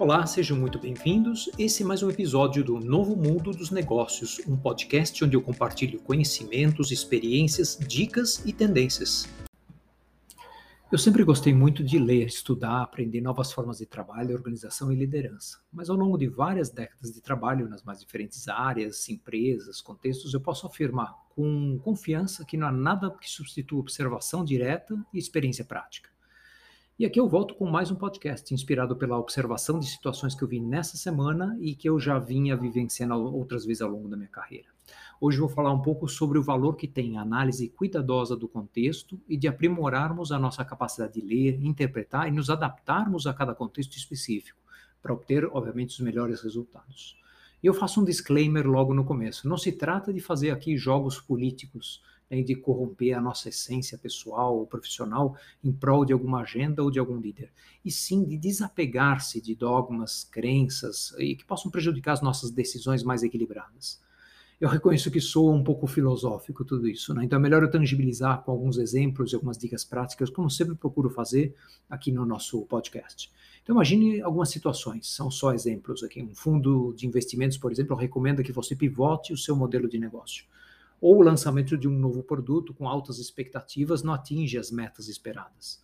Olá, sejam muito bem-vindos. Esse é mais um episódio do Novo Mundo dos Negócios, um podcast onde eu compartilho conhecimentos, experiências, dicas e tendências. Eu sempre gostei muito de ler, estudar, aprender novas formas de trabalho, organização e liderança. Mas ao longo de várias décadas de trabalho nas mais diferentes áreas, empresas, contextos, eu posso afirmar com confiança que não há nada que substitua observação direta e experiência prática. E aqui eu volto com mais um podcast inspirado pela observação de situações que eu vi nessa semana e que eu já vinha vivenciando outras vezes ao longo da minha carreira. Hoje vou falar um pouco sobre o valor que tem a análise cuidadosa do contexto e de aprimorarmos a nossa capacidade de ler, interpretar e nos adaptarmos a cada contexto específico, para obter, obviamente, os melhores resultados. Eu faço um disclaimer logo no começo: não se trata de fazer aqui jogos políticos né, de corromper a nossa essência pessoal ou profissional em prol de alguma agenda ou de algum líder, e sim de desapegar-se de dogmas, crenças e que possam prejudicar as nossas decisões mais equilibradas. Eu reconheço que sou um pouco filosófico tudo isso, né? então é melhor eu tangibilizar com alguns exemplos e algumas dicas práticas, como sempre procuro fazer aqui no nosso podcast. Então imagine algumas situações, são só exemplos aqui. Um fundo de investimentos, por exemplo, recomenda que você pivote o seu modelo de negócio ou o lançamento de um novo produto com altas expectativas não atinge as metas esperadas.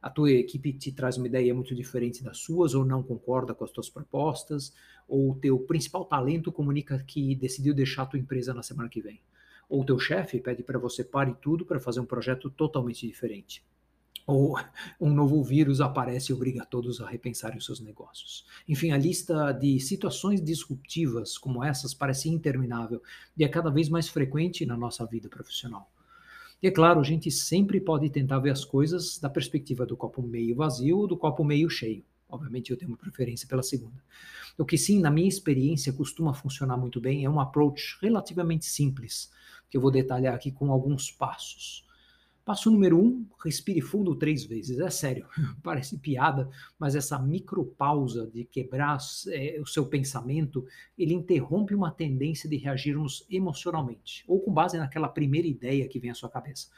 A tua equipe te traz uma ideia muito diferente das suas ou não concorda com as tuas propostas, ou o teu principal talento comunica que decidiu deixar a tua empresa na semana que vem. Ou o teu chefe pede para você pare tudo para fazer um projeto totalmente diferente ou um novo vírus aparece e obriga todos a repensarem os seus negócios. Enfim, a lista de situações disruptivas como essas parece interminável e é cada vez mais frequente na nossa vida profissional. E é claro, a gente sempre pode tentar ver as coisas da perspectiva do copo meio vazio ou do copo meio cheio. Obviamente eu tenho uma preferência pela segunda. O que sim, na minha experiência, costuma funcionar muito bem é um approach relativamente simples, que eu vou detalhar aqui com alguns passos. Passo número um, respire fundo três vezes. É sério, parece piada, mas essa micropausa de quebrar é, o seu pensamento, ele interrompe uma tendência de reagirmos emocionalmente, ou com base naquela primeira ideia que vem à sua cabeça.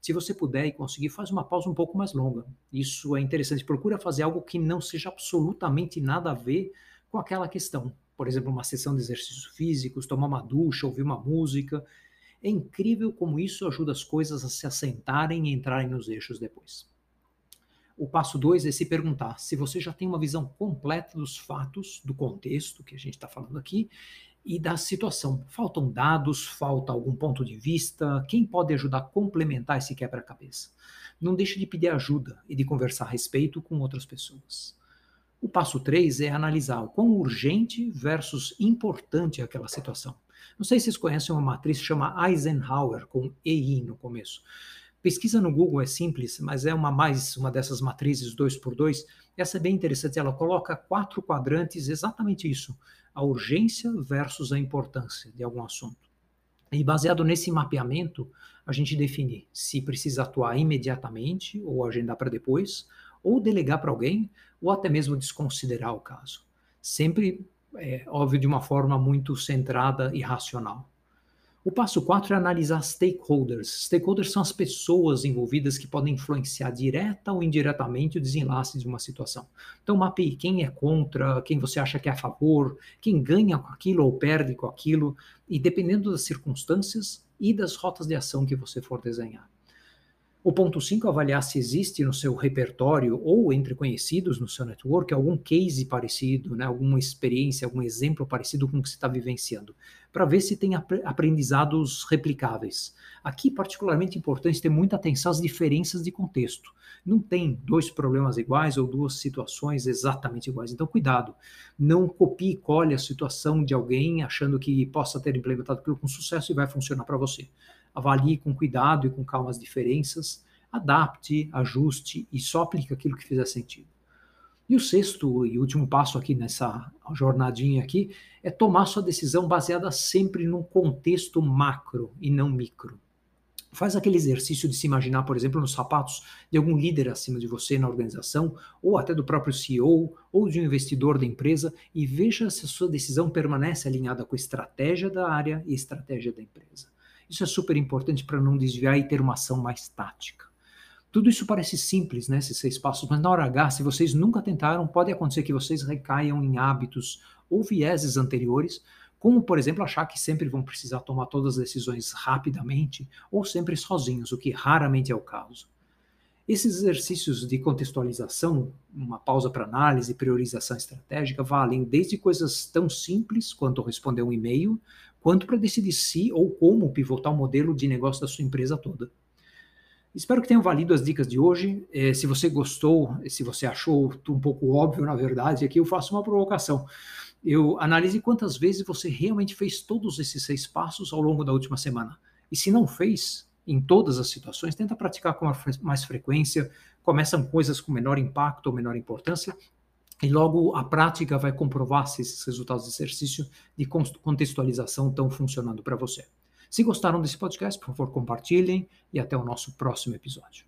Se você puder e conseguir, faz uma pausa um pouco mais longa. Isso é interessante. Procura fazer algo que não seja absolutamente nada a ver com aquela questão. Por exemplo, uma sessão de exercícios físicos, tomar uma ducha, ouvir uma música é incrível como isso ajuda as coisas a se assentarem e entrarem nos eixos depois. O passo dois é se perguntar se você já tem uma visão completa dos fatos, do contexto que a gente está falando aqui e da situação. Faltam dados, falta algum ponto de vista, quem pode ajudar a complementar esse quebra-cabeça? Não deixe de pedir ajuda e de conversar a respeito com outras pessoas. O passo 3 é analisar o quão urgente versus importante é aquela situação. Não sei se vocês conhecem uma matriz que chama Eisenhower, com EI no começo. Pesquisa no Google é simples, mas é uma mais uma dessas matrizes 2 por 2 Essa é bem interessante, ela coloca quatro quadrantes, exatamente isso: a urgência versus a importância de algum assunto. E baseado nesse mapeamento, a gente define se precisa atuar imediatamente ou agendar para depois, ou delegar para alguém, ou até mesmo desconsiderar o caso. Sempre é, óbvio, de uma forma muito centrada e racional. O passo 4 é analisar stakeholders. Stakeholders são as pessoas envolvidas que podem influenciar direta ou indiretamente o desenlace de uma situação. Então, mapeie quem é contra, quem você acha que é a favor, quem ganha com aquilo ou perde com aquilo, e dependendo das circunstâncias e das rotas de ação que você for desenhar. O ponto 5 avaliar se existe no seu repertório ou entre conhecidos no seu network algum case parecido, né, alguma experiência, algum exemplo parecido com o que você está vivenciando, para ver se tem aprendizados replicáveis. Aqui, particularmente importante ter muita atenção às diferenças de contexto. Não tem dois problemas iguais ou duas situações exatamente iguais. Então, cuidado. Não copie e colhe a situação de alguém achando que possa ter implementado aquilo com sucesso e vai funcionar para você avalie com cuidado e com calma as diferenças, adapte, ajuste e só aplique aquilo que fizer sentido. E o sexto e último passo aqui nessa jornadinha aqui é tomar sua decisão baseada sempre num contexto macro e não micro. Faz aquele exercício de se imaginar, por exemplo, nos sapatos de algum líder acima de você na organização, ou até do próprio CEO, ou de um investidor da empresa, e veja se a sua decisão permanece alinhada com a estratégia da área e a estratégia da empresa. Isso é super importante para não desviar e ter uma ação mais tática. Tudo isso parece simples, né, esses seis passos, mas na hora H, se vocês nunca tentaram, pode acontecer que vocês recaiam em hábitos ou vieses anteriores, como, por exemplo, achar que sempre vão precisar tomar todas as decisões rapidamente ou sempre sozinhos, o que raramente é o caso. Esses exercícios de contextualização, uma pausa para análise, priorização estratégica, valem desde coisas tão simples quanto responder um e-mail, quanto para decidir se ou como pivotar o modelo de negócio da sua empresa toda. Espero que tenham valido as dicas de hoje. Eh, se você gostou, se você achou um pouco óbvio, na verdade, aqui eu faço uma provocação. Eu analise quantas vezes você realmente fez todos esses seis passos ao longo da última semana. E se não fez, em todas as situações, tenta praticar com mais frequência, começam coisas com menor impacto ou menor importância, e logo a prática vai comprovar se esses resultados de exercício de contextualização estão funcionando para você. Se gostaram desse podcast, por favor, compartilhem e até o nosso próximo episódio.